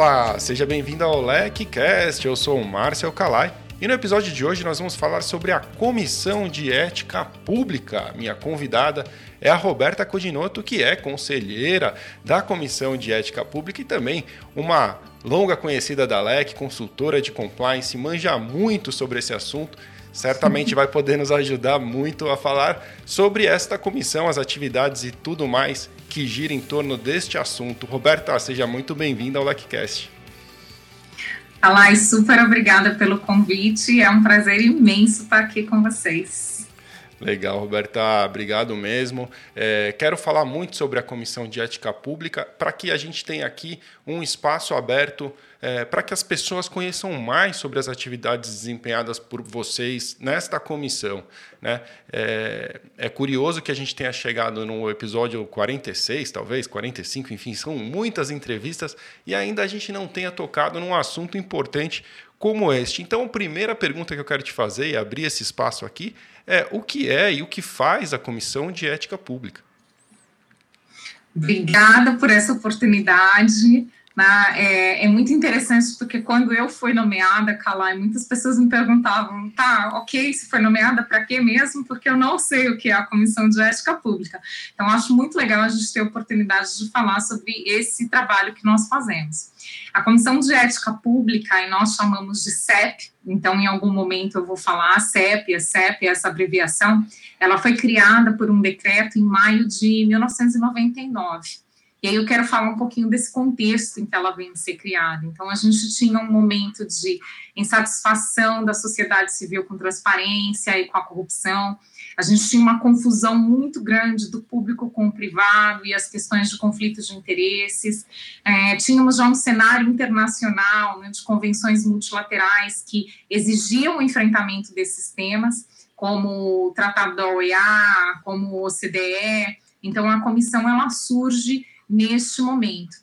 Olá, seja bem-vindo ao LecCast. Eu sou o Márcio Calai e no episódio de hoje nós vamos falar sobre a Comissão de Ética Pública. Minha convidada é a Roberta Codinoto, que é conselheira da Comissão de Ética Pública e também uma longa conhecida da LEC, consultora de compliance, manja muito sobre esse assunto certamente vai poder nos ajudar muito a falar sobre esta comissão, as atividades e tudo mais que gira em torno deste assunto. Roberta, seja muito bem-vinda ao LecCast. Alai, super obrigada pelo convite. É um prazer imenso estar aqui com vocês. Legal, Roberta, obrigado mesmo. É, quero falar muito sobre a Comissão de Ética Pública para que a gente tenha aqui um espaço aberto é, para que as pessoas conheçam mais sobre as atividades desempenhadas por vocês nesta comissão. Né? É, é, curioso que a gente tenha chegado no episódio 46, talvez, 45, enfim, são muitas entrevistas e ainda a gente não tenha tocado num assunto importante como este. Então, a primeira pergunta que eu quero te fazer e abrir esse espaço aqui é o que é e o que faz a Comissão de Ética Pública? Obrigada por essa oportunidade. Né? É, é, muito interessante porque quando eu fui nomeada, Calai, muitas pessoas me perguntavam, tá, ok, se foi nomeada para quê mesmo? Porque eu não sei o que é a Comissão de Ética Pública. Então, acho muito legal a gente ter a oportunidade de falar sobre esse trabalho que nós fazemos. A Comissão de Ética Pública, e nós chamamos de CEP, então em algum momento eu vou falar CEP, a CEP, essa abreviação, ela foi criada por um decreto em maio de 1999. E aí eu quero falar um pouquinho desse contexto em que ela vem ser criada. Então, a gente tinha um momento de insatisfação da sociedade civil com transparência e com a corrupção. A gente tinha uma confusão muito grande do público com o privado e as questões de conflitos de interesses. É, tínhamos já um cenário internacional né, de convenções multilaterais que exigiam o enfrentamento desses temas, como o Tratado da OEA, como o OCDE. Então, a comissão ela surge neste momento.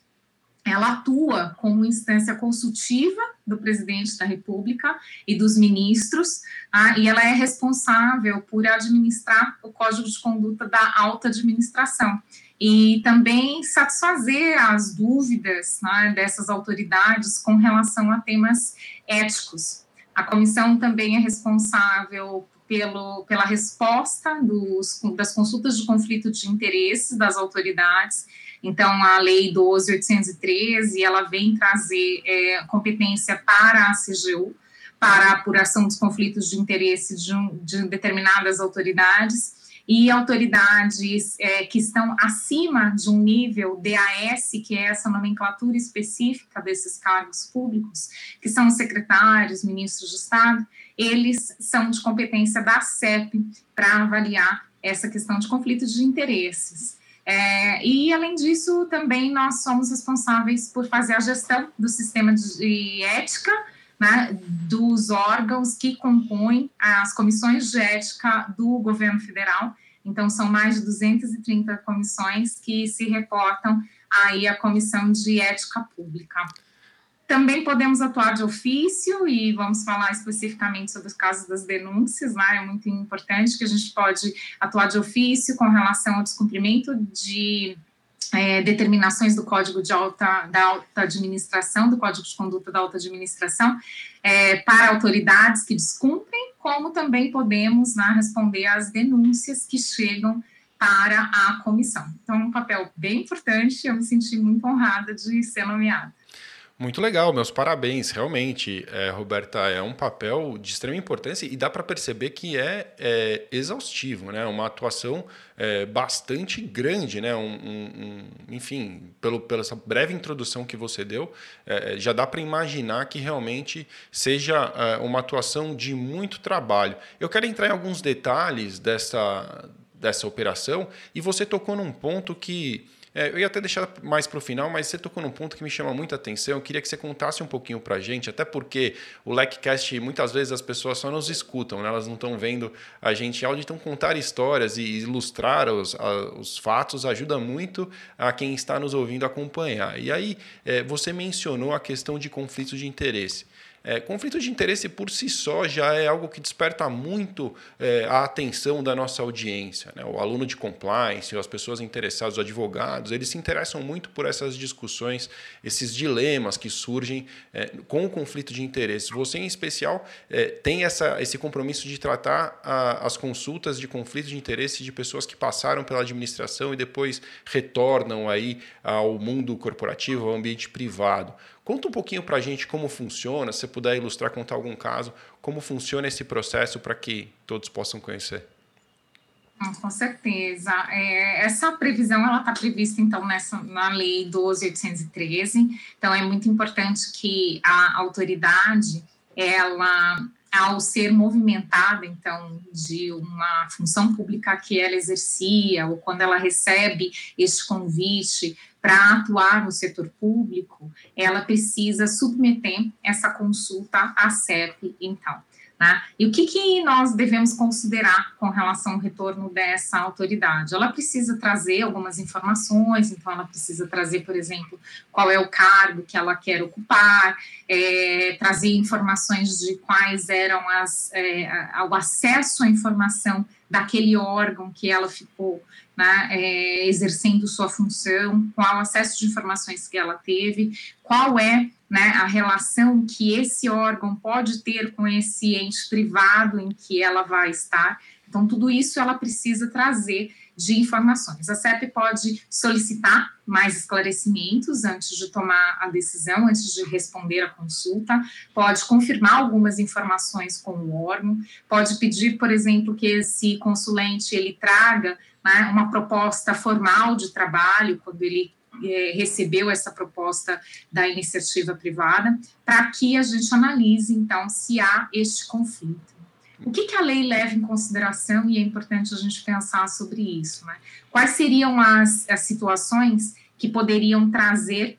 Ela atua como instância consultiva do presidente da República e dos ministros, ah, e ela é responsável por administrar o Código de Conduta da Alta Administração e também satisfazer as dúvidas né, dessas autoridades com relação a temas éticos. A comissão também é responsável pelo, pela resposta dos, das consultas de conflito de interesses das autoridades então, a Lei 12.813, ela vem trazer é, competência para a CGU, para a apuração dos conflitos de interesse de, um, de determinadas autoridades, e autoridades é, que estão acima de um nível DAS, que é essa nomenclatura específica desses cargos públicos, que são os secretários, ministros de Estado, eles são de competência da CEP para avaliar essa questão de conflitos de interesses. É, e, além disso, também nós somos responsáveis por fazer a gestão do sistema de ética né, dos órgãos que compõem as comissões de ética do governo federal. Então, são mais de 230 comissões que se reportam aí à Comissão de Ética Pública. Também podemos atuar de ofício e vamos falar especificamente sobre os casos das denúncias, né? É muito importante que a gente pode atuar de ofício com relação ao descumprimento de é, determinações do Código de alta, da Alta Administração, do Código de Conduta da Alta Administração, é, para autoridades que descumprem, como também podemos né, responder às denúncias que chegam para a comissão. Então, um papel bem importante, eu me senti muito honrada de ser nomeada. Muito legal, meus parabéns. Realmente, é, Roberta, é um papel de extrema importância e dá para perceber que é, é, exaustivo, né? Uma atuação é, bastante grande, né? Um, um, um, enfim, pelo, pela essa breve introdução que você deu, é, é, já dá para imaginar que realmente seja é, uma atuação de muito trabalho. Eu quero entrar em alguns detalhes dessa, dessa operação e você tocou num ponto que é, eu ia até deixar mais para o final, mas você tocou num ponto que me chama muita atenção. Eu queria que você contasse um pouquinho para a gente, até porque o LECCast, muitas vezes as pessoas só nos escutam, né? elas não estão vendo a gente áudio. Então, contar histórias e ilustrar os, a, os fatos ajuda muito a quem está nos ouvindo acompanhar. E aí, é, você mencionou a questão de conflitos de interesse. É, conflito de interesse por si só já é algo que desperta muito é, a atenção da nossa audiência. Né? O aluno de compliance, as pessoas interessadas, os advogados, eles se interessam muito por essas discussões, esses dilemas que surgem é, com o conflito de interesse. Você, em especial, é, tem essa, esse compromisso de tratar a, as consultas de conflito de interesse de pessoas que passaram pela administração e depois retornam aí ao mundo corporativo, ao ambiente privado. Conta um pouquinho para a gente como funciona, se puder ilustrar, contar algum caso, como funciona esse processo para que todos possam conhecer. Com certeza. É, essa previsão ela está prevista então nessa na lei 12.813. Então é muito importante que a autoridade ela ao ser movimentada então de uma função pública que ela exercia ou quando ela recebe este convite para atuar no setor público, ela precisa submeter essa consulta à CEP, então. Né? E o que, que nós devemos considerar com relação ao retorno dessa autoridade? Ela precisa trazer algumas informações, então ela precisa trazer, por exemplo, qual é o cargo que ela quer ocupar, é, trazer informações de quais eram as, é, o acesso à informação daquele órgão que ela ficou né, é, exercendo sua função, qual acesso de informações que ela teve, qual é né, a relação que esse órgão pode ter com esse ente privado em que ela vai estar. Então, tudo isso ela precisa trazer de informações. A CEP pode solicitar mais esclarecimentos antes de tomar a decisão, antes de responder a consulta, pode confirmar algumas informações com o órgão, pode pedir, por exemplo, que esse consulente ele traga né, uma proposta formal de trabalho quando ele é, recebeu essa proposta da iniciativa privada, para que a gente analise, então, se há este conflito. O que, que, a lei leva em consideração, e é importante a gente pensar sobre isso, né? Quais seriam as, as situações que poderiam trazer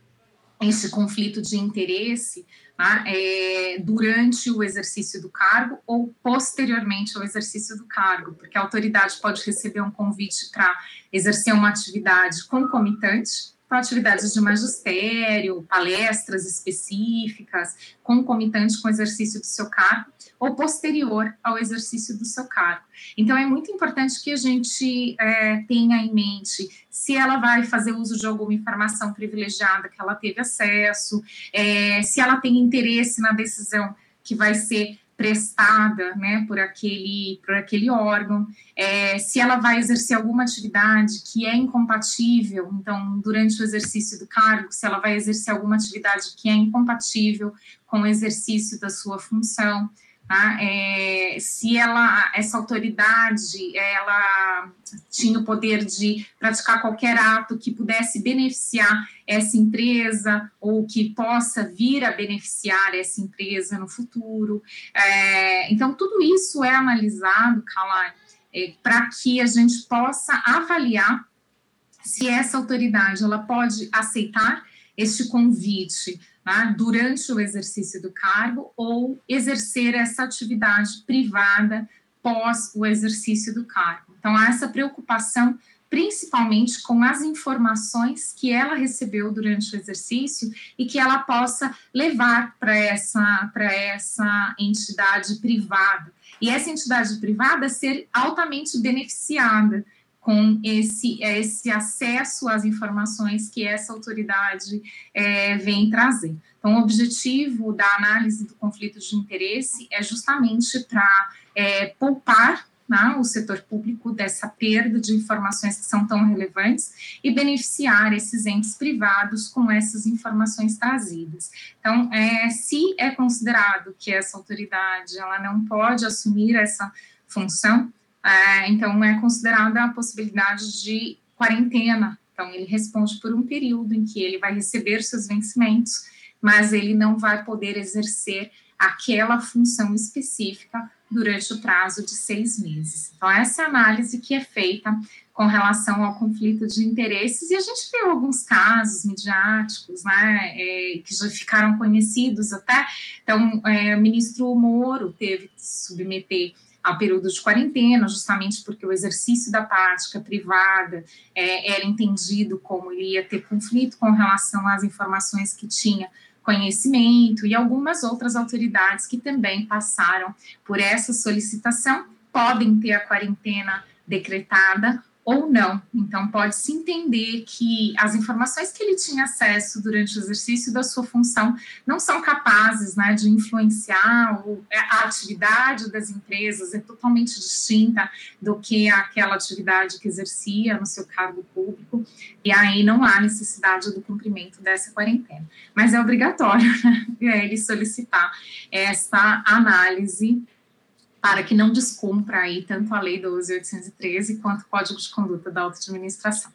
esse conflito de interesse né, é, durante o exercício do cargo ou posteriormente ao exercício do cargo, porque a autoridade pode receber um convite para exercer uma atividade concomitante com atividades de magistério, palestras específicas, concomitante com o exercício do seu cargo, ou posterior ao exercício do seu cargo. Então, é muito importante que a gente é, tenha em mente se ela vai fazer uso de alguma informação privilegiada que ela teve acesso, é, se ela tem interesse na decisão que vai ser prestada né, por, aquele, por aquele órgão, é, se ela vai exercer alguma atividade que é incompatível, então, durante o exercício do cargo, se ela vai exercer alguma atividade que é incompatível com o exercício da sua função, Tá? É, se ela, essa autoridade, ela tinha o poder de praticar qualquer ato que pudesse beneficiar essa empresa ou que possa vir a beneficiar essa empresa no futuro. É, então, tudo isso é analisado, Kalai, é, para que a gente possa avaliar se essa autoridade ela pode aceitar este convite tá? durante o exercício do cargo ou exercer essa atividade privada pós o exercício do cargo. Então, há essa preocupação principalmente com as informações que ela recebeu durante o exercício e que ela possa levar para essa, essa entidade privada. E essa entidade privada ser altamente beneficiada com esse, esse acesso às informações que essa autoridade é, vem trazer. Então, o objetivo da análise do conflito de interesse é justamente para é, poupar né, o setor público dessa perda de informações que são tão relevantes e beneficiar esses entes privados com essas informações trazidas. Então, é, se é considerado que essa autoridade ela não pode assumir essa função, é, então, é considerada a possibilidade de quarentena. Então, ele responde por um período em que ele vai receber seus vencimentos, mas ele não vai poder exercer aquela função específica durante o prazo de seis meses. Então, essa é análise que é feita com relação ao conflito de interesses, e a gente viu alguns casos midiáticos, né, é, que já ficaram conhecidos até. Então, é, o ministro Moro teve que submeter ao período de quarentena, justamente porque o exercício da prática privada é, era entendido como ele ia ter conflito com relação às informações que tinha conhecimento e algumas outras autoridades que também passaram por essa solicitação podem ter a quarentena decretada ou não. Então, pode-se entender que as informações que ele tinha acesso durante o exercício da sua função não são capazes né, de influenciar é, a atividade das empresas, é totalmente distinta do que aquela atividade que exercia no seu cargo público, e aí não há necessidade do cumprimento dessa quarentena. Mas é obrigatório né, ele solicitar essa análise para que não descumpra aí tanto a Lei 12.813 quanto o Código de Conduta da Auto-Administração.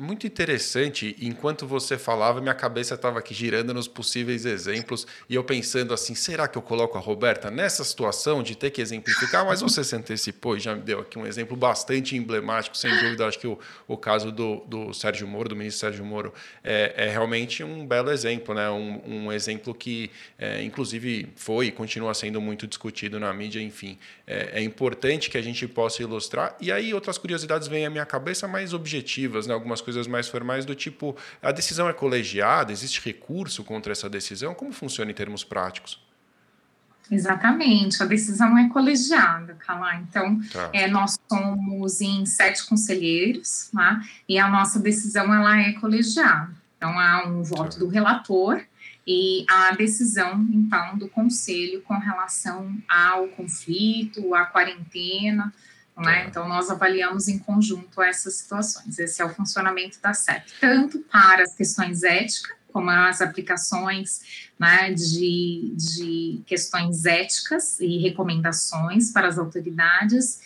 Muito interessante. Enquanto você falava, minha cabeça estava aqui girando nos possíveis exemplos e eu pensando assim: será que eu coloco a Roberta nessa situação de ter que exemplificar? Mas você se antecipou e já me deu aqui um exemplo bastante emblemático, sem dúvida. Acho que o, o caso do, do Sérgio Moro, do ministro Sérgio Moro, é, é realmente um belo exemplo, né? um, um exemplo que, é, inclusive, foi e continua sendo muito discutido na mídia. Enfim, é, é importante que a gente possa ilustrar. E aí, outras curiosidades vêm à minha cabeça mais objetivas, né? algumas coisas coisas mais formais do tipo a decisão é colegiada, existe recurso contra essa decisão? Como funciona em termos práticos? Exatamente, a decisão é colegiada, Calá. Então, tá. é, nós somos em sete conselheiros, tá? e a nossa decisão ela é colegiada. Então, há um voto tá. do relator e a decisão, então, do conselho com relação ao conflito, à quarentena, né? Então, nós avaliamos em conjunto essas situações. Esse é o funcionamento da CEP, tanto para as questões éticas, como as aplicações né, de, de questões éticas e recomendações para as autoridades,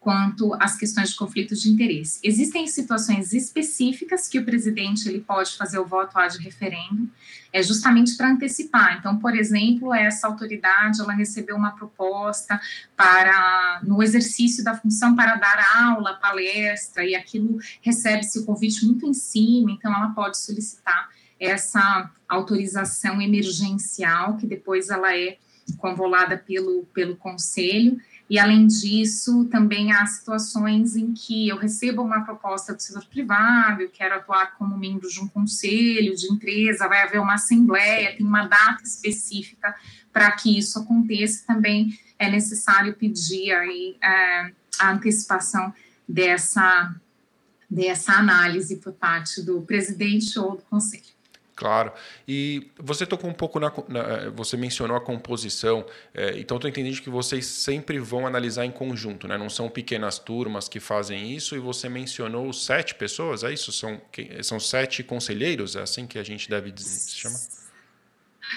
quanto às questões de conflito de interesse. Existem situações específicas que o presidente ele pode fazer o voto ad referendo, é justamente para antecipar. Então, por exemplo, essa autoridade ela recebeu uma proposta para no exercício da função para dar aula, palestra e aquilo recebe-se o convite muito em cima, então ela pode solicitar essa autorização emergencial que depois ela é convolada pelo pelo conselho e, além disso, também há situações em que eu recebo uma proposta do setor privado, eu quero atuar como membro de um conselho de empresa, vai haver uma assembleia, tem uma data específica para que isso aconteça. Também é necessário pedir aí, é, a antecipação dessa, dessa análise por parte do presidente ou do conselho. Claro. E você tocou um pouco na. na eh, você mencionou a composição, é, então estou entendendo que vocês sempre vão analisar em conjunto, né? Não são pequenas turmas que fazem isso, e você mencionou sete pessoas, é isso? São, são sete conselheiros, é assim que a gente deve se chamar?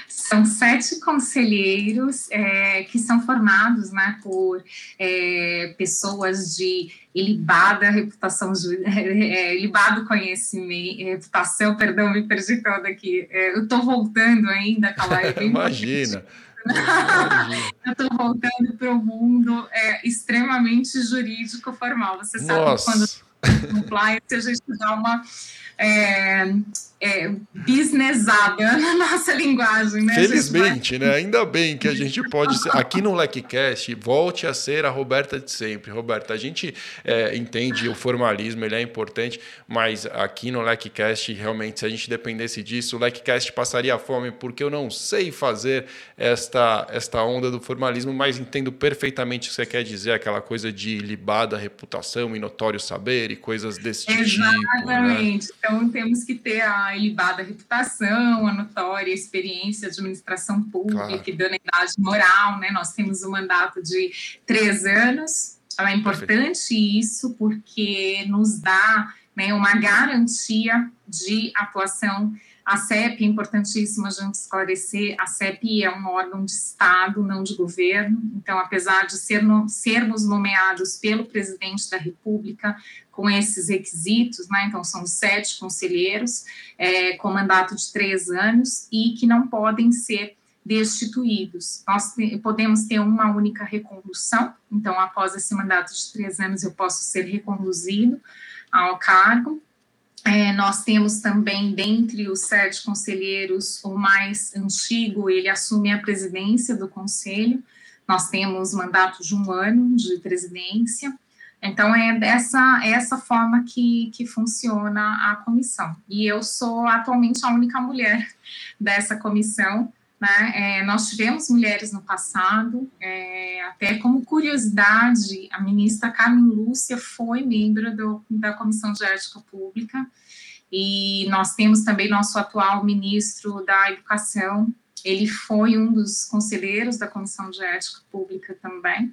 São sete conselheiros é, que são formados né, por é, pessoas de ilibada reputação, é, ilibado conhecimento, reputação, perdão, me perdi toda aqui. É, eu estou voltando ainda, Calai. Imagina. eu estou voltando para o mundo é, extremamente jurídico formal. Você sabe Nossa. quando compliance a gente dá uma é, businessada na nossa linguagem, né? Felizmente, né? Ainda bem que a gente pode ser, aqui no LecCast, volte a ser a Roberta de sempre. Roberta, a gente é, entende o formalismo, ele é importante, mas aqui no LecCast, realmente, se a gente dependesse disso, o LecCast passaria fome, porque eu não sei fazer esta, esta onda do formalismo, mas entendo perfeitamente o que você quer dizer, aquela coisa de libada reputação e notório saber e coisas desse Exatamente. tipo. Exatamente. Né? Então, temos que ter a a ilibada reputação, a notória experiência de administração pública, claro. idoneidade moral, né? Nós temos um mandato de três anos. É importante Perfeito. isso porque nos dá né, uma garantia de atuação a CEP, é importantíssimo a gente esclarecer, a CEP é um órgão de Estado, não de governo, então, apesar de ser no, sermos nomeados pelo presidente da República com esses requisitos, né, então são sete conselheiros é, com mandato de três anos e que não podem ser destituídos. Nós podemos ter uma única recondução, então, após esse mandato de três anos, eu posso ser reconduzido ao cargo, é, nós temos também, dentre os sete conselheiros, o mais antigo, ele assume a presidência do conselho. Nós temos mandato de um ano de presidência. Então, é dessa, é essa forma que, que funciona a comissão. E eu sou atualmente a única mulher dessa comissão. Né? É, nós tivemos mulheres no passado, é, até como curiosidade, a ministra Carmen Lúcia foi membro do, da Comissão de Ética Pública, e nós temos também nosso atual ministro da Educação, ele foi um dos conselheiros da Comissão de Ética Pública também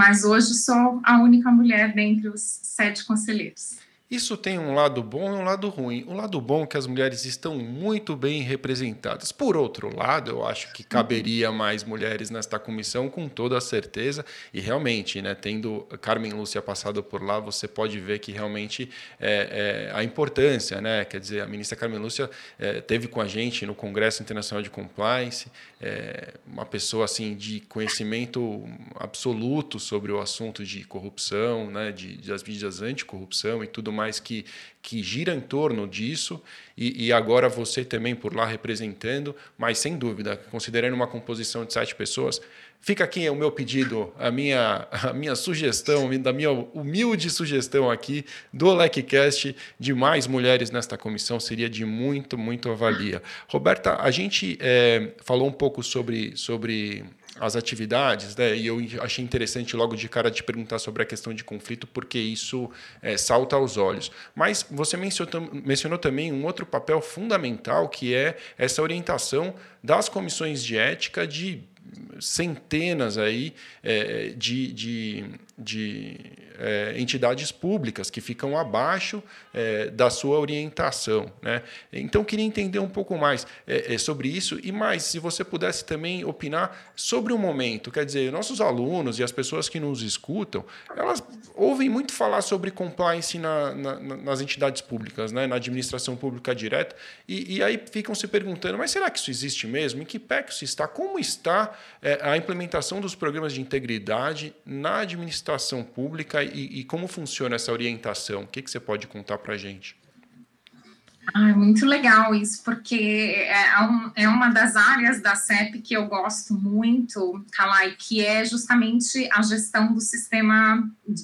mas hoje sou a única mulher dentre os sete conselheiros. Isso tem um lado bom e um lado ruim. O lado bom é que as mulheres estão muito bem representadas. Por outro lado, eu acho que caberia mais mulheres nesta comissão, com toda certeza. E realmente, né, tendo Carmen Lúcia passado por lá, você pode ver que realmente é, é a importância. Né? Quer dizer, a ministra Carmen Lúcia é, teve com a gente no Congresso Internacional de Compliance, é, uma pessoa assim de conhecimento absoluto sobre o assunto de corrupção, né, de, das mídias anticorrupção e tudo mais mais que, que gira em torno disso, e, e, agora você também por lá representando, mas sem dúvida, considerando uma composição de sete pessoas, fica aqui o meu pedido, a minha, a minha sugestão, da minha humilde sugestão aqui do LecCast de mais mulheres nesta comissão seria de muito, muito avalia. Roberta, a gente é, falou um pouco sobre, sobre as atividades, né? E eu achei interessante logo de cara te perguntar sobre a questão de conflito, porque isso é, salta aos olhos. Mas você mencionou, mencionou também um outro papel fundamental, que é essa orientação das comissões de ética de centenas aí é, de, de, de é, entidades públicas que ficam abaixo é, da sua orientação. Né? Então, queria entender um pouco mais é, é, sobre isso e mais, se você pudesse também opinar sobre o momento. Quer dizer, nossos alunos e as pessoas que nos escutam, elas ouvem muito falar sobre compliance na, na, nas entidades públicas, né? na administração pública direta, e, e, aí ficam se perguntando, mas será que isso existe mesmo? Em que pé que isso está? Como está é, a implementação dos programas de integridade na administração pública e, e como funciona essa orientação? O que, que você pode contar para a gente? Ah, muito legal isso, porque é, um, é, uma das áreas da CEP que eu gosto muito, Kalai, que é justamente a gestão do sistema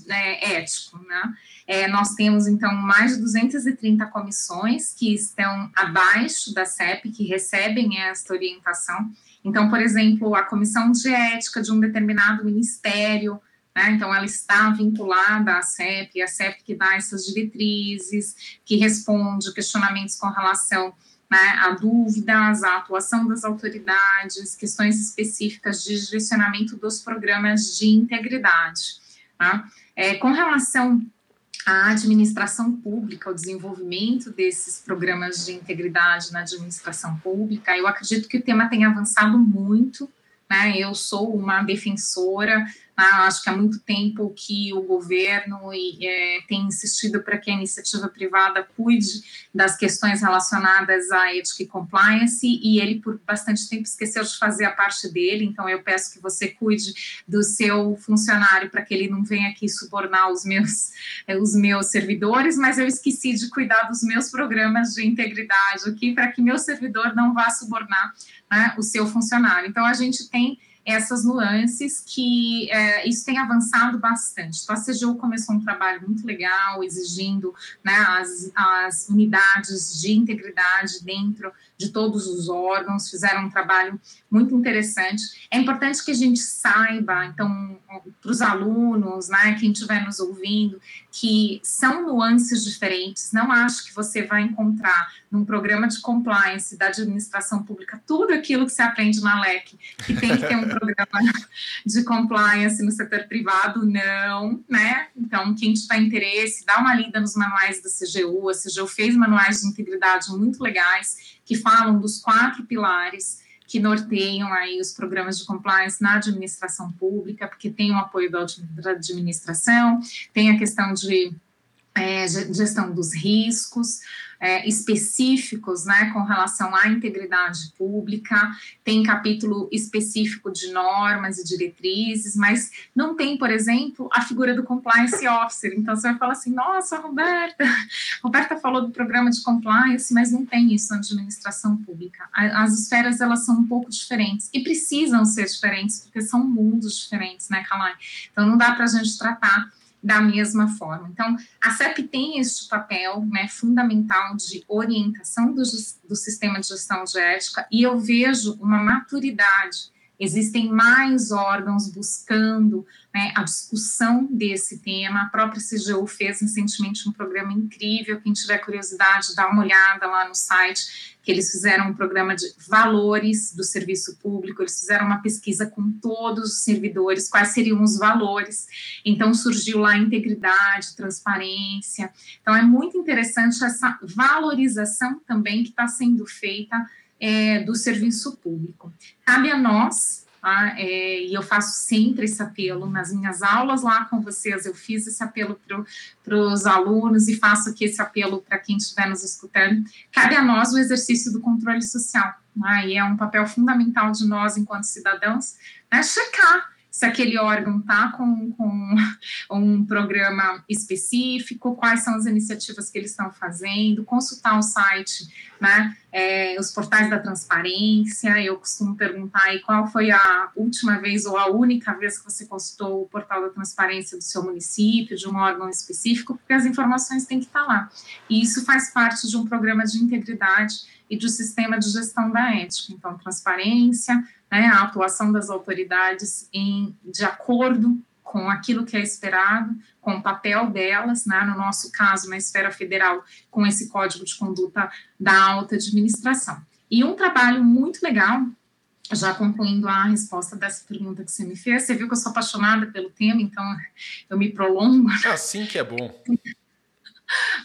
é, ético, né? É, nós temos, então, mais de 230 comissões que estão abaixo da CEP, que recebem esta orientação. Então, por exemplo, a comissão de ética de um determinado ministério, né? Então, ela está vinculada à CEP, a CEP que dá essas diretrizes, que responde questionamentos com relação né, a dúvidas, a atuação das autoridades, questões específicas de direcionamento dos programas de integridade. Tá? É, com relação à administração pública, o desenvolvimento desses programas de integridade na administração pública, eu acredito que o tema tem avançado muito. Né? Eu sou uma defensora ah, acho que há muito tempo que o governo é, tem insistido para que a iniciativa privada cuide das questões relacionadas à ética e compliance, e ele, por bastante tempo, esqueceu de fazer a parte dele. Então, eu peço que você cuide do seu funcionário para que ele não venha aqui subornar os meus, eh, os meus servidores, mas eu esqueci de cuidar dos meus programas de integridade aqui para que meu servidor não vá subornar né, o seu funcionário. Então, a gente tem essas nuances que é, isso tem avançado bastante. Então, a CGU começou um trabalho muito legal, exigindo né, as, as unidades de integridade dentro de todos os órgãos, fizeram um trabalho muito interessante. É importante que a gente saiba, então, para os alunos, né, quem estiver nos ouvindo, que são nuances diferentes. Não acho que você vai encontrar num programa de compliance da administração pública tudo aquilo que você aprende na LEC, que tem que ter um programa de compliance no setor privado, não, né? Então, quem tiver interesse, dá uma lida nos manuais da CGU. A CGU fez manuais de integridade muito legais que falam dos quatro pilares que norteiam aí os programas de compliance na administração pública, porque tem o apoio da administração, tem a questão de é, gestão dos riscos, é, específicos né, com relação à integridade pública, tem capítulo específico de normas e diretrizes, mas não tem, por exemplo, a figura do compliance officer. Então você vai falar assim: nossa, Roberta, Roberta falou do programa de compliance, mas não tem isso na administração pública. As esferas elas são um pouco diferentes e precisam ser diferentes, porque são mundos diferentes, né, Kalai? Então não dá para a gente tratar da mesma forma. Então, a CEP tem este papel né, fundamental de orientação do, do sistema de gestão de ética, e eu vejo uma maturidade Existem mais órgãos buscando né, a discussão desse tema. A própria CGU fez recentemente um programa incrível. Quem tiver curiosidade, dá uma olhada lá no site, que eles fizeram um programa de valores do serviço público. Eles fizeram uma pesquisa com todos os servidores, quais seriam os valores. Então, surgiu lá integridade, transparência. Então, é muito interessante essa valorização também que está sendo feita é, do serviço público. Cabe a nós, tá? é, e eu faço sempre esse apelo nas minhas aulas lá com vocês, eu fiz esse apelo para os alunos e faço aqui esse apelo para quem estiver nos escutando. Cabe a nós o exercício do controle social, né? e é um papel fundamental de nós, enquanto cidadãos, né? checar se aquele órgão está com, com, um programa específico, quais são as iniciativas que eles estão fazendo, consultar o site, né, é, os portais da transparência, eu costumo perguntar aí qual foi a última vez ou a única vez que você consultou o portal da transparência do seu município, de um órgão específico, porque as informações têm que estar tá lá. E isso faz parte de um programa de integridade e do sistema de gestão da ética. Então, transparência, né, a atuação das autoridades em, de acordo com aquilo que é esperado, com o papel delas, né, no nosso caso, na esfera federal, com esse código de conduta da alta administração. E um trabalho muito legal, já concluindo a resposta dessa pergunta que você me fez, você viu que eu sou apaixonada pelo tema, então eu me prolongo. É assim que é bom.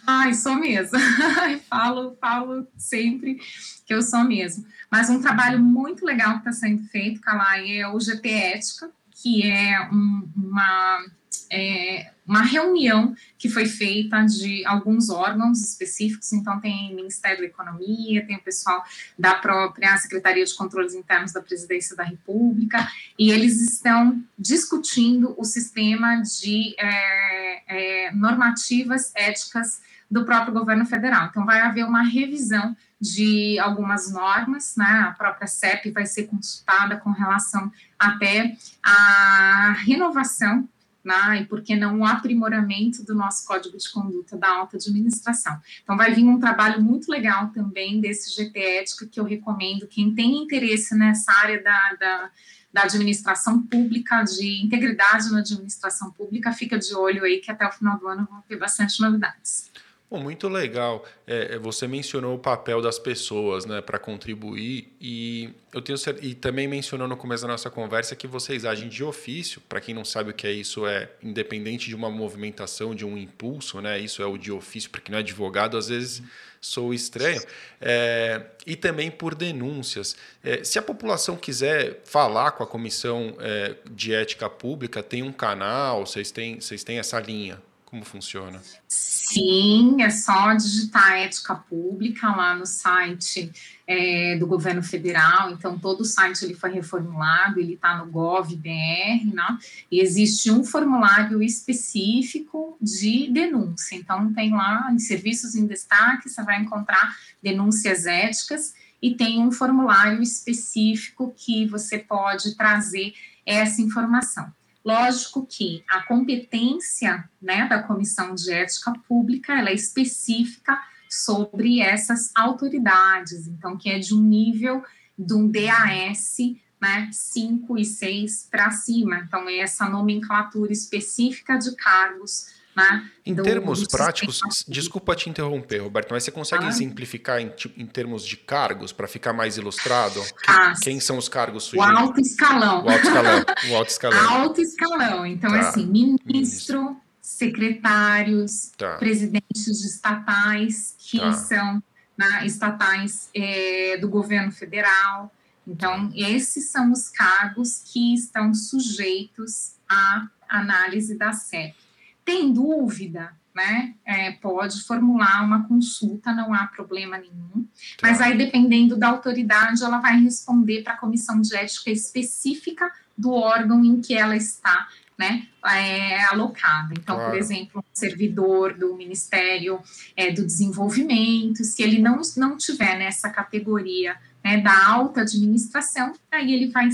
Ai, sou mesmo. falo, falo sempre que eu sou mesmo. Mas um trabalho muito legal que está sendo feito, Calai, é o GP Ética, que é um, uma, é uma reunião que foi feita de alguns órgãos específicos, então tem Ministério da Economia, tem o pessoal da própria Secretaria de Controles Internos da Presidência da República, e eles estão discutindo o sistema de é, é, normativas éticas do próprio governo federal. Então, vai haver uma revisão de algumas normas, né? A própria CEP vai ser consultada com relação até à renovação né, e por que não o aprimoramento do nosso código de conduta da alta administração. Então, vai vir um trabalho muito legal também desse GT Ética que eu recomendo. Quem tem interesse nessa área da, da, da, administração pública, de integridade na administração pública, fica de olho aí que até o final do ano vão ter bastante novidades. Bom, muito legal. É, é, você mencionou o papel das pessoas, né, para contribuir e eu tenho e também mencionou no começo da nossa conversa que vocês agem de ofício. Para quem não sabe o que é isso, é independente de uma movimentação, de um impulso, né? Isso é o de ofício. Para quem não é advogado, às vezes sou estranho. É, e também por denúncias. É, se a população quiser falar com a comissão é, de ética pública, tem um canal. Vocês têm, vocês têm essa linha? Como funciona? Sim, é só digitar ética pública lá no site é, do governo federal. Então, todo o site ele foi reformulado, ele está no GovBR, né? E existe um formulário específico de denúncia. Então, tem lá em serviços em destaque, você vai encontrar denúncias éticas e tem um formulário específico que você pode trazer essa informação. Lógico que a competência né, da Comissão de Ética Pública ela é específica sobre essas autoridades, então, que é de um nível de um DAS né, 5 e 6 para cima. Então, é essa nomenclatura específica de cargos né, em do, termos do práticos, desculpa te interromper, Roberto, mas você consegue ah. exemplificar em, em, termos de cargos para ficar mais ilustrado? Ah, quem, são os cargos sujeitos? O alto escalão. O alto escalão. O alto escalão. alto escalão. Então, tá. assim, ministro, ministro. secretários, tá. presidentes de estatais, que tá. são né, estatais é, do governo federal. Então, tá. esses são os cargos que estão sujeitos à análise da CEP. Tem dúvida? Né? É, pode formular uma consulta, não há problema nenhum. Tá. Mas aí, dependendo da autoridade, ela vai responder para a comissão de ética específica do órgão em que ela está né, é, alocada. Então, claro. por exemplo, um servidor do Ministério é, do Desenvolvimento, se ele não, não tiver nessa categoria né, da alta administração, aí ele vai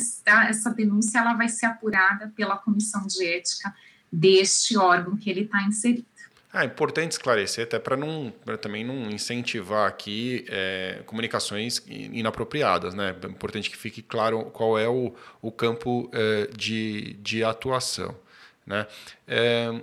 essa denúncia ela vai ser apurada pela comissão de ética deste órgão que ele está inserido. É importante esclarecer, até para não, também não incentivar aqui é, comunicações inapropriadas. Né? É importante que fique claro qual é o, o campo é, de, de atuação. Né? É,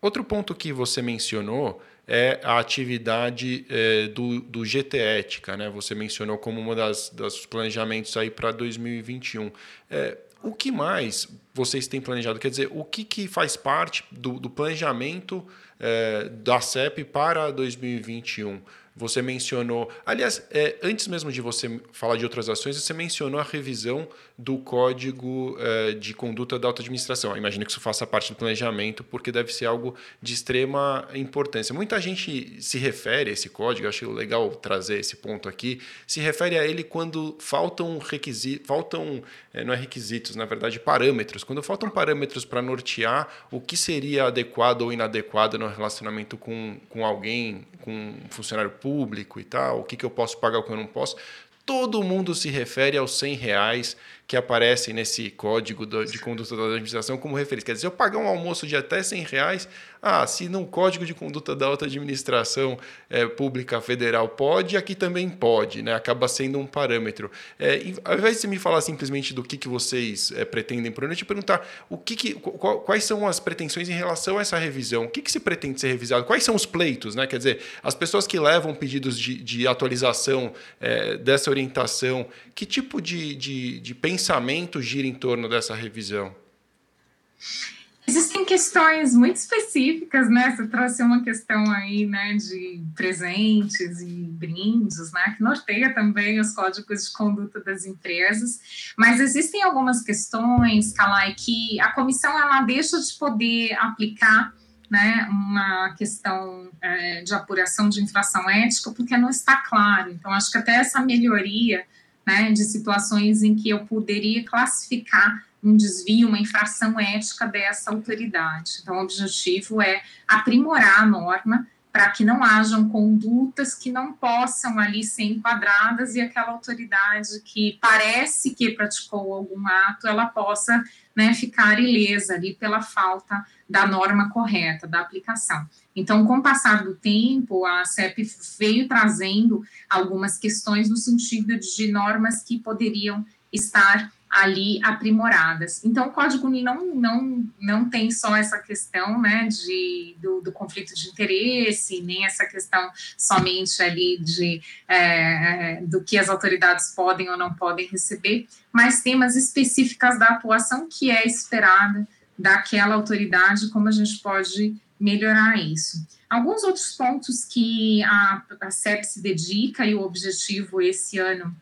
outro ponto que você mencionou é a atividade é, do, do GT Ética. Né? Você mencionou como das, das planejamentos aí para 2021. É, o que mais vocês têm planejado? Quer dizer, o que, que faz parte do, do planejamento é, da CEP para 2021. Você mencionou, aliás, é, antes mesmo de você falar de outras ações, você mencionou a revisão do Código é, de Conduta da Alta Administração. imagino que isso faça parte do planejamento, porque deve ser algo de extrema importância. Muita gente se refere a esse código, acho legal trazer esse ponto aqui, se refere a ele quando faltam requisitos, faltam, não é requisitos, na verdade, parâmetros. Quando faltam parâmetros para nortear o que seria adequado ou inadequado no relacionamento com, com alguém, com um funcionário público, público e tal, o que, que eu posso pagar, o que eu não posso. Todo mundo se refere aos 100 reais que aparecem nesse código de conduta da administração como referência. Quer dizer, se eu pagar um almoço de até 100 reais, ah, se no Código de Conduta da Alta Administração é, Pública Federal pode, aqui também pode, né? acaba sendo um parâmetro. É, ao invés de me falar simplesmente do que, que vocês é, pretendem por ano, eu te perguntar o que, que qual, quais são as pretensões em relação a essa revisão, o que, que se pretende ser revisado, quais são os pleitos, né? quer dizer, as pessoas que levam pedidos de, de atualização dessa orientação, que tipo de, de, de pensamento gira em torno dessa revisão? Existem questões muito específicas, né? Você trouxe uma questão aí, né, de presentes e brindes, né, que norteia também os códigos de conduta das empresas. Mas existem algumas questões, Calai, que a comissão ela deixa de poder aplicar, né, uma questão é, de apuração de infração ética porque não está claro. Então, acho que até essa melhoria, né, de situações em que eu poderia classificar um desvio, uma infração ética dessa autoridade. Então, o objetivo é aprimorar a norma para que não hajam condutas que não possam ali ser enquadradas e aquela autoridade que parece que praticou algum ato, ela possa né, ficar ilesa ali pela falta da norma correta, da aplicação. Então, com o passar do tempo, a CEP veio trazendo algumas questões no sentido de normas que poderiam estar ali aprimoradas. Então, o Código não, não, não tem só essa questão né, de, do, do conflito de interesse, nem essa questão somente ali de, é, do que as autoridades podem ou não podem receber, mas temas específicas da atuação que é esperada daquela autoridade, como a gente pode melhorar isso. Alguns outros pontos que a, a CEP se dedica e o objetivo esse ano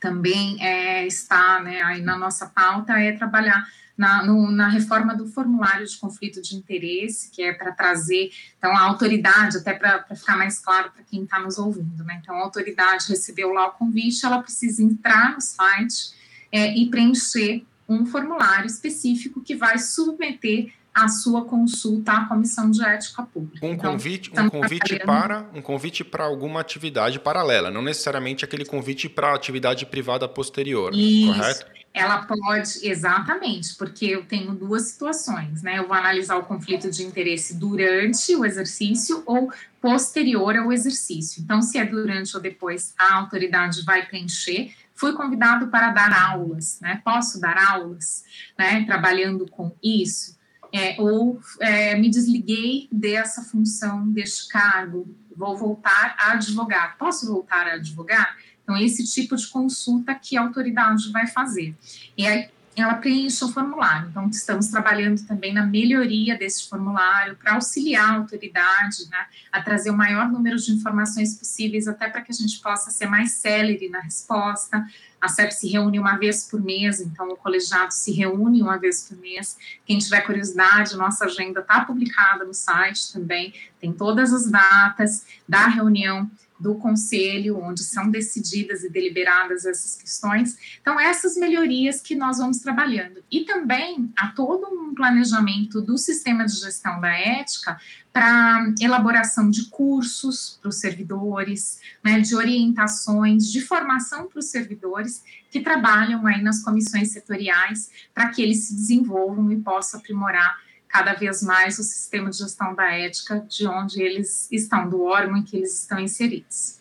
também é, está né, aí na nossa pauta é trabalhar na, no, na, reforma do formulário de conflito de interesse, que é para trazer, então, a autoridade, até para ficar mais claro para quem está nos ouvindo, né? Então, a autoridade recebeu lá o convite, ela precisa entrar no site é, e preencher um formulário específico que vai submeter a sua consulta à comissão de ética pública. Um então, convite, um convite para um convite para alguma atividade paralela, não necessariamente aquele convite para atividade privada posterior, Isso. correto? Ela pode, exatamente, porque eu tenho duas situações, né? Eu vou analisar o conflito de interesse durante o exercício ou posterior ao exercício. Então, se é durante ou depois, a autoridade vai preencher. Fui convidado para dar aulas, né? Posso dar aulas, né? Trabalhando com isso é, ou é, me desliguei dessa função, deste cargo, vou voltar a advogar. Posso voltar a advogar? Então, esse tipo de consulta que a autoridade vai fazer. E aí, ela preenche o formulário. Então, estamos trabalhando também na melhoria desse formulário para auxiliar a autoridade né, a trazer o maior número de informações possíveis, até para que a gente possa ser mais célere na resposta, a CEP se reúne uma vez por mês, então o colegiado se reúne uma vez por mês. Quem tiver curiosidade, nossa agenda está publicada no site também, tem todas as datas da reunião do conselho, onde são decididas e deliberadas essas questões. Então, essas melhorias que nós vamos trabalhando. E também há todo um planejamento do sistema de gestão da ética para elaboração de cursos para os servidores, né, de orientações, de formação para os servidores que trabalham aí nas comissões setoriais, para que eles se desenvolvam e possam aprimorar cada vez mais o sistema de gestão da ética de onde eles estão, do órgão em que eles estão inseridos.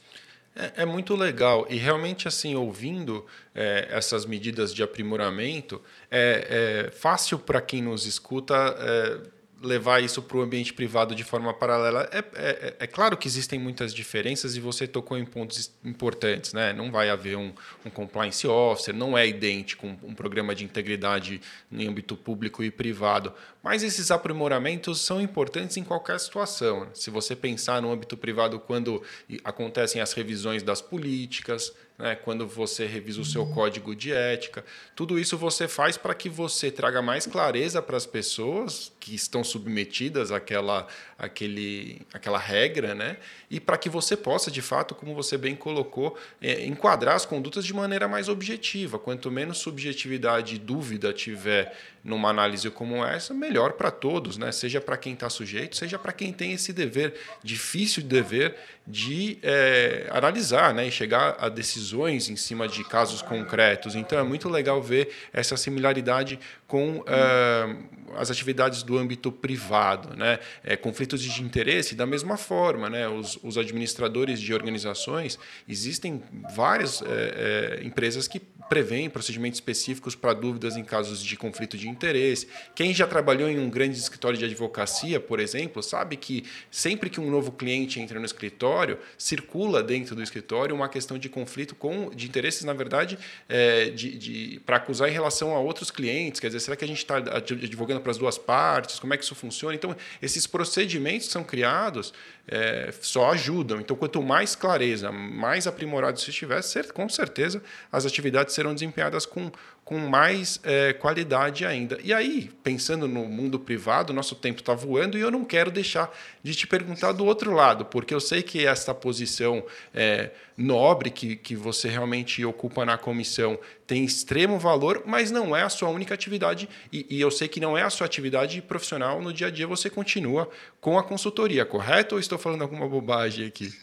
É, é muito legal e realmente assim ouvindo é, essas medidas de aprimoramento é, é fácil para quem nos escuta é, levar isso para o ambiente privado de forma paralela. É, é, é, claro que existem muitas diferenças e você tocou em pontos importantes. Né? Não vai haver um, um compliance officer, não é idêntico um, um programa de integridade em âmbito público e privado. Mas esses aprimoramentos são importantes em qualquer situação. Se você pensar no âmbito privado, quando acontecem as revisões das políticas, né, quando você revisa o seu código de ética. Tudo isso você faz para que você traga mais clareza para as pessoas que estão submetidas àquela, àquele, àquela regra, né, e para que você possa, de fato, como você bem colocou, é, enquadrar as condutas de maneira mais objetiva. Quanto menos subjetividade e dúvida tiver numa análise como essa, melhor para todos, né? seja para quem está sujeito, seja para quem tem esse dever, difícil dever, de é, analisar né? e chegar a decisões em cima de casos concretos. Então é muito legal ver essa similaridade com uh, as atividades do âmbito privado, né? É, conflitos de interesse da mesma forma, né? Os, os administradores de organizações existem várias é, é, empresas que prevêem procedimentos específicos para dúvidas em casos de conflito de interesse. Quem já trabalhou em um grande escritório de advocacia, por exemplo, sabe que sempre que um novo cliente entra no escritório, circula dentro do escritório uma questão de conflito com de interesses, na verdade, é, de, de para acusar em relação a outros clientes. Quer dizer, será que a gente está advogando para as duas partes? Como é que isso funciona? Então, esses procedimentos que são criados é, só ajudam. Então, quanto mais clareza, mais aprimorado isso estiver, com certeza as atividades serão desempenhadas com, com mais é, qualidade ainda. E aí, pensando no mundo privado, nosso tempo está voando e eu não quero deixar de te perguntar do outro lado, porque eu sei que essa posição é, nobre que, que você realmente ocupa na comissão tem extremo valor, mas não é a sua única atividade e, e eu sei que não é a sua atividade profissional no dia a dia, você continua com a consultoria, correto? Ou estou falando alguma bobagem aqui?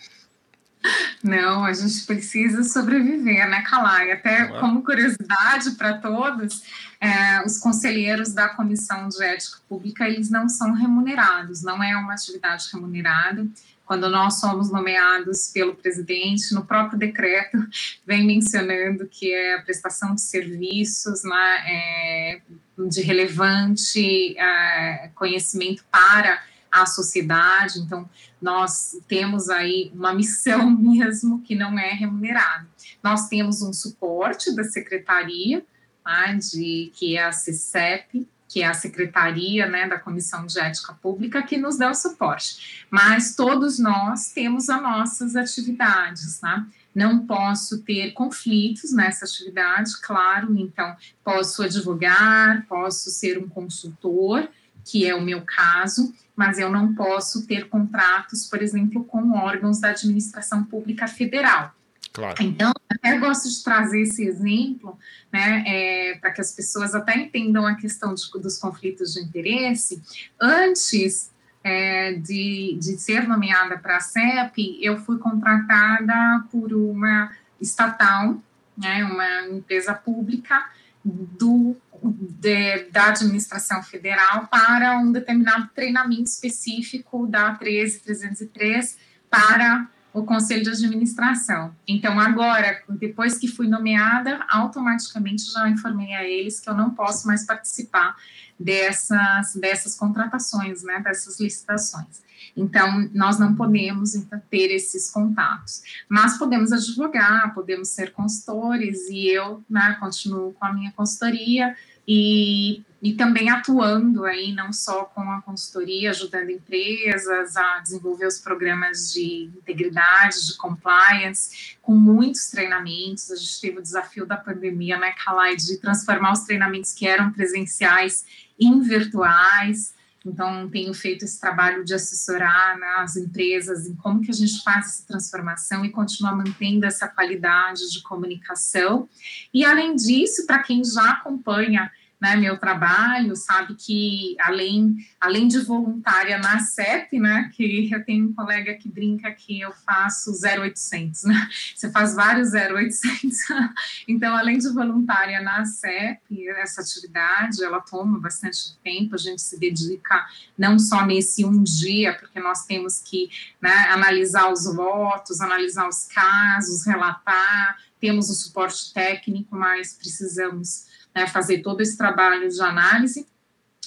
Não, a gente precisa sobreviver, né, Calai? Até como curiosidade para todos, é, os conselheiros da Comissão de Ética Pública, eles não são remunerados, não é uma atividade remunerada. Quando nós somos nomeados pelo presidente, no próprio decreto vem mencionando que é a prestação de serviços né, é, de relevante é, conhecimento para à sociedade. Então, nós temos aí uma missão mesmo que não é remunerada. Nós temos um suporte da secretaria, tá, de, que é a CCEP, que é a secretaria né, da Comissão de Ética Pública, que nos dá o suporte. Mas todos nós temos as nossas atividades, tá? Não posso ter conflitos nessa atividade, claro, então posso advogar, posso ser um consultor, que é o meu caso, mas eu não posso ter contratos, por exemplo, com órgãos da administração pública federal. Claro. Então, até gosto de trazer esse exemplo, né, é, para que as pessoas até entendam a questão de, dos conflitos de interesse. Antes é, de, de ser nomeada para a CEP, eu fui contratada por uma estatal, né, uma empresa pública, do, de, da administração federal para um determinado treinamento específico da 13303 para o conselho de administração. Então, agora, depois que fui nomeada, automaticamente já informei a eles que eu não posso mais participar dessas, dessas contratações, né, dessas licitações. Então, nós não podemos então, ter esses contatos, mas podemos advogar, podemos ser consultores, e eu né, continuo com a minha consultoria e, e também atuando aí, não só com a consultoria, ajudando empresas a desenvolver os programas de integridade, de compliance, com muitos treinamentos. A gente teve o desafio da pandemia, né, Kalai, de transformar os treinamentos que eram presenciais em virtuais. Então, tenho feito esse trabalho de assessorar né, as empresas em como que a gente faz essa transformação e continuar mantendo essa qualidade de comunicação. E, além disso, para quem já acompanha né, meu trabalho, sabe que além, além de voluntária na CEP, né, que eu tenho um colega que brinca que eu faço 0800, né, você faz vários 0800, então além de voluntária na CEP, essa atividade, ela toma bastante tempo, a gente se dedica não só nesse um dia, porque nós temos que né, analisar os votos, analisar os casos, relatar, temos o suporte técnico, mas precisamos né, fazer todo esse trabalho de análise.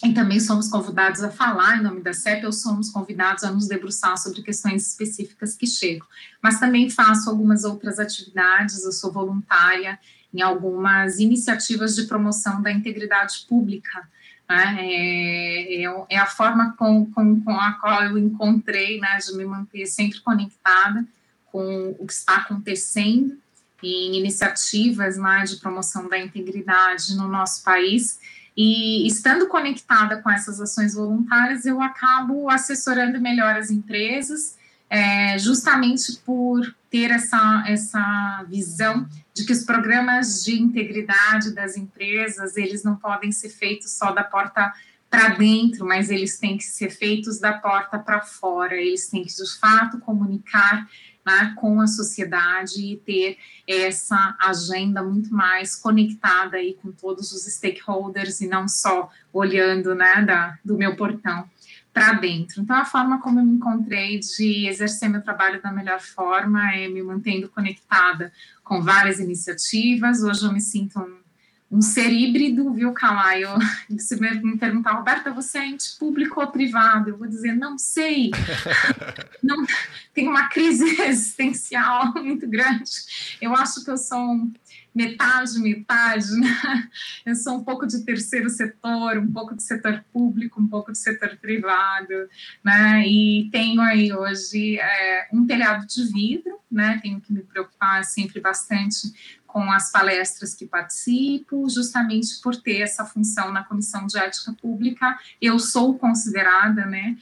E também somos convidados a falar em nome da CEP, ou somos convidados a nos debruçar sobre questões específicas que chegam. Mas também faço algumas outras atividades, eu sou voluntária em algumas iniciativas de promoção da integridade pública. Né? É, é, é, a forma com, com, com, a qual eu encontrei né, de me manter sempre conectada com o que está acontecendo em iniciativas né, de promoção da integridade no nosso país. E estando conectada com essas ações voluntárias, eu acabo assessorando melhor as empresas, é, justamente por ter essa, essa visão de que os programas de integridade das empresas, eles não podem ser feitos só da porta para dentro, mas eles têm que ser feitos da porta para fora, eles têm que, de fato, comunicar né, com a sociedade e ter essa agenda muito mais conectada aí com todos os stakeholders e não só olhando né, da, do meu portão para dentro. Então, a forma como eu me encontrei de exercer meu trabalho da melhor forma é me mantendo conectada com várias iniciativas. Hoje eu me sinto um ser híbrido, viu, Kalaio? Se me perguntar, Roberta, você é ente público ou privado? Eu vou dizer, não sei. não, tem uma crise existencial muito grande. Eu acho que eu sou metade, metade, né? Eu sou um pouco de terceiro setor, um pouco de setor público, um pouco de setor privado, né? E tenho aí hoje é, um telhado de vidro, né? Tenho que me preocupar sempre bastante com as palestras que participo, justamente por ter essa função na Comissão de Ética Pública. Eu sou considerada, né,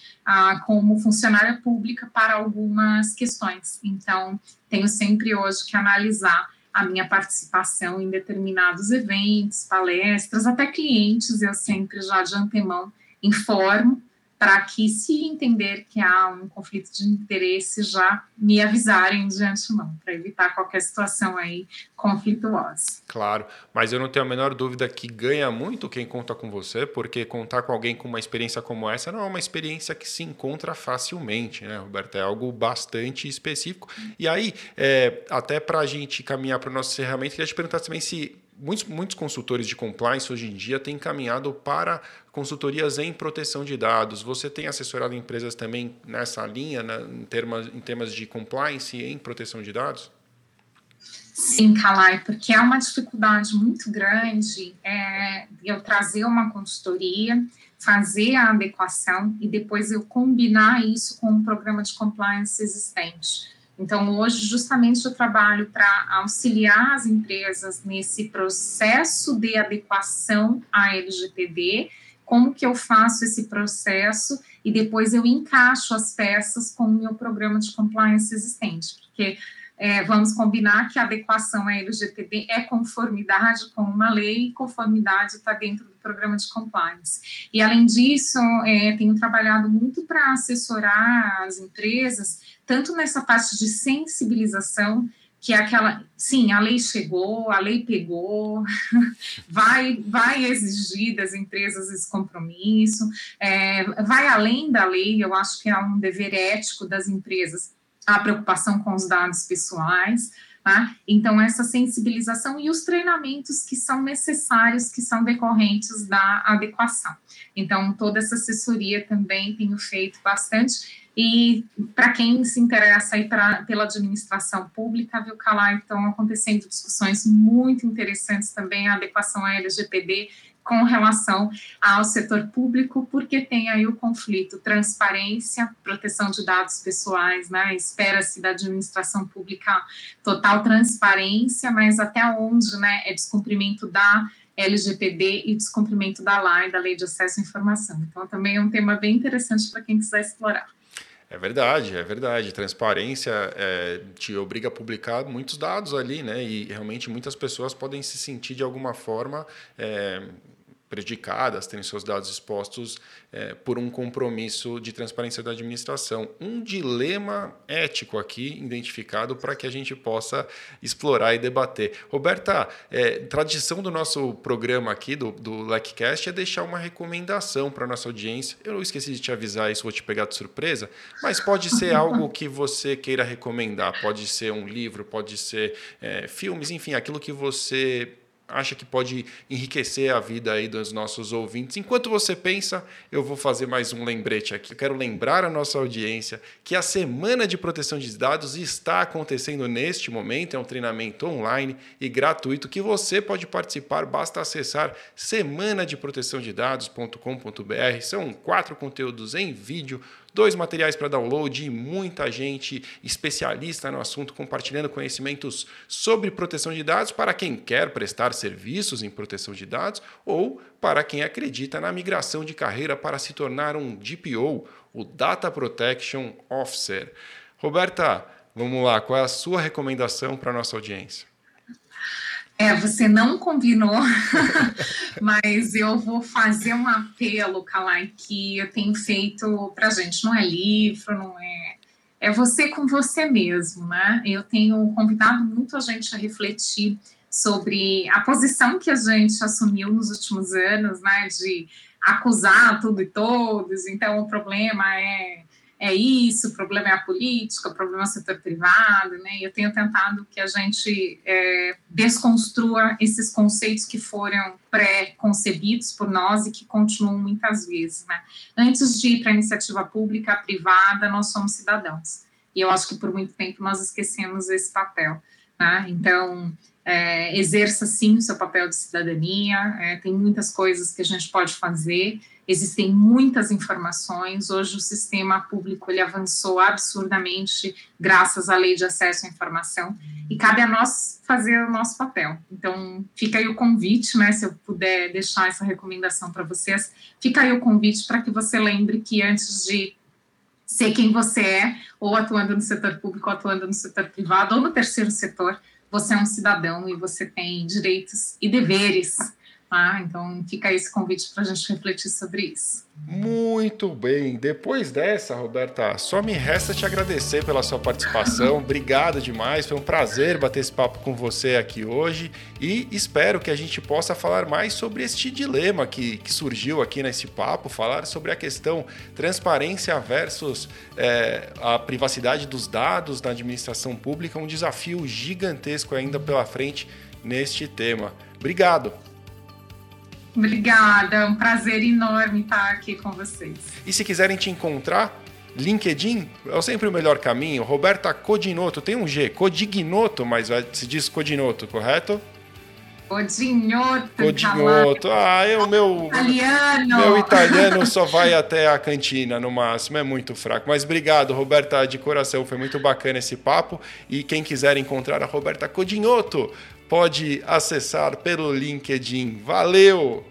como funcionária pública para algumas questões. Então, tenho sempre hoje que analisar a minha participação em determinados eventos, palestras, até clientes, eu sempre já de antemão informo para que, se entender que há um conflito de interesse, já me avisarem de antemão, para evitar qualquer situação aí conflituosa. Claro, mas eu não tenho a menor dúvida que ganha muito quem conta com você, porque contar com alguém com uma experiência como essa não é uma experiência que se encontra facilmente, né, Roberto? É algo bastante específico. E aí, é, até para a gente caminhar para o nosso encerramento, queria te perguntar também se muitos, muitos consultores de compliance hoje em dia têm caminhado para consultorias em proteção de dados. Você tem assessorado empresas também nessa linha, né, em, termos, em temas de compliance em proteção de dados? Sim, Kalai, porque é uma dificuldade muito grande é, eu trazer uma consultoria, fazer a adequação e depois eu combinar isso com um programa de compliance existente. Então, hoje, justamente, eu trabalho para auxiliar as empresas nesse processo de adequação à LGPD, como que eu faço esse processo e depois eu encaixo as peças com o meu programa de compliance existente, porque é, vamos combinar que a adequação à LGPD é conformidade com uma lei e conformidade está dentro programa de compliance. E, além disso, é, tenho trabalhado muito para assessorar as empresas, tanto nessa parte de sensibilização, que é aquela, sim, a lei chegou, a lei pegou, vai, vai exigir das empresas esse compromisso, é, vai além da lei, eu acho que é um dever ético das empresas a preocupação com os dados pessoais, tá? Então, essa sensibilização e os treinamentos que são necessários, que são decorrentes da adequação. Então, toda essa assessoria também tenho feito bastante. E para quem se interessa aí pra, pela administração pública, viu, Calar, estão acontecendo discussões muito interessantes também, a adequação à LGPD, com relação ao setor público, porque tem aí o conflito transparência, proteção de dados pessoais, né? Espera-se da administração pública total transparência, mas até onde, né, é descumprimento da LGPD e descumprimento da LAI, da Lei de Acesso à Informação. Então, também é um tema bem interessante para quem quiser explorar. É verdade, é verdade. Transparência é, te obriga a publicar muitos dados ali, né? E realmente muitas pessoas podem se sentir de alguma forma é, prejudicadas, terem seus dados expostos é, por um compromisso de transparência da administração. Um dilema ético aqui identificado para que a gente possa explorar e debater. Roberta, é, tradição do nosso programa aqui, do, do LECCast, é deixar uma recomendação para a nossa audiência. Eu não esqueci de te avisar isso, vou te pegar de surpresa, mas pode ser algo que você queira recomendar. Pode ser um livro, pode ser é, filmes, enfim, aquilo que você acha que pode enriquecer a vida aí dos nossos ouvintes. Enquanto você pensa, eu vou fazer mais um lembrete aqui. Eu quero lembrar a nossa audiência que a Semana de Proteção de Dados está acontecendo neste momento. É um treinamento online e gratuito que você pode participar. Basta acessar semanadeprotecãodedados.com.br. São quatro conteúdos em vídeo dois materiais para download e muita gente especialista no assunto compartilhando conhecimentos sobre proteção de dados para quem quer prestar serviços em proteção de dados ou para quem acredita na migração de carreira para se tornar um DPO, o Data Protection Officer. Roberta, vamos lá, qual é a sua recomendação para a nossa audiência? É, você não combinou, mas eu vou fazer um apelo, Kalai, que eu tenho feito para gente. Não é livro, não é. É você com você mesmo, né? Eu tenho convidado muito a gente a refletir sobre a posição que a gente assumiu nos últimos anos, né? De acusar tudo e todos. Então, o problema é é isso, o problema é a política, o problema é o setor privado, né? Eu tenho tentado que a gente é, desconstrua esses conceitos que foram pré-concebidos por nós e que continuam muitas vezes, né? Antes de ir para a iniciativa pública, privada, nós somos cidadãos. E eu acho que por muito tempo nós esquecemos esse papel, né? Então, é, exerça sim o seu papel de cidadania, é, tem muitas coisas que a gente pode fazer, existem muitas informações, hoje o sistema público ele avançou absurdamente graças à lei de acesso à informação, e cabe a nós fazer o nosso papel. Então, fica aí o convite, né, se eu puder deixar essa recomendação para vocês, fica aí o convite para que você lembre que antes de ser quem você é, ou atuando no setor público, ou atuando no setor privado, ou no terceiro setor, você é um cidadão e você tem direitos e deveres. Tá? Então fica esse convite para a gente refletir sobre isso. Muito bem. Depois dessa, Roberta, só me resta te agradecer pela sua participação. Obrigado demais. Foi um prazer bater esse papo com você aqui hoje e espero que a gente possa falar mais sobre este dilema que, que surgiu aqui nesse papo, falar sobre a questão transparência versus é, a privacidade dos dados na administração pública, um desafio gigantesco ainda pela frente neste tema. Obrigado. Obrigada, é um prazer enorme estar aqui com vocês. E se quiserem te encontrar, LinkedIn é sempre o melhor caminho. Roberta Codinoto, tem um G, Codignoto, mas se diz Codinoto, correto? Codinhoto. Codinhoto. Ah, eu, meu, italiano. meu italiano só vai até a cantina no máximo, é muito fraco. Mas obrigado, Roberta, de coração, foi muito bacana esse papo. E quem quiser encontrar a Roberta Codinhoto, pode acessar pelo LinkedIn. Valeu!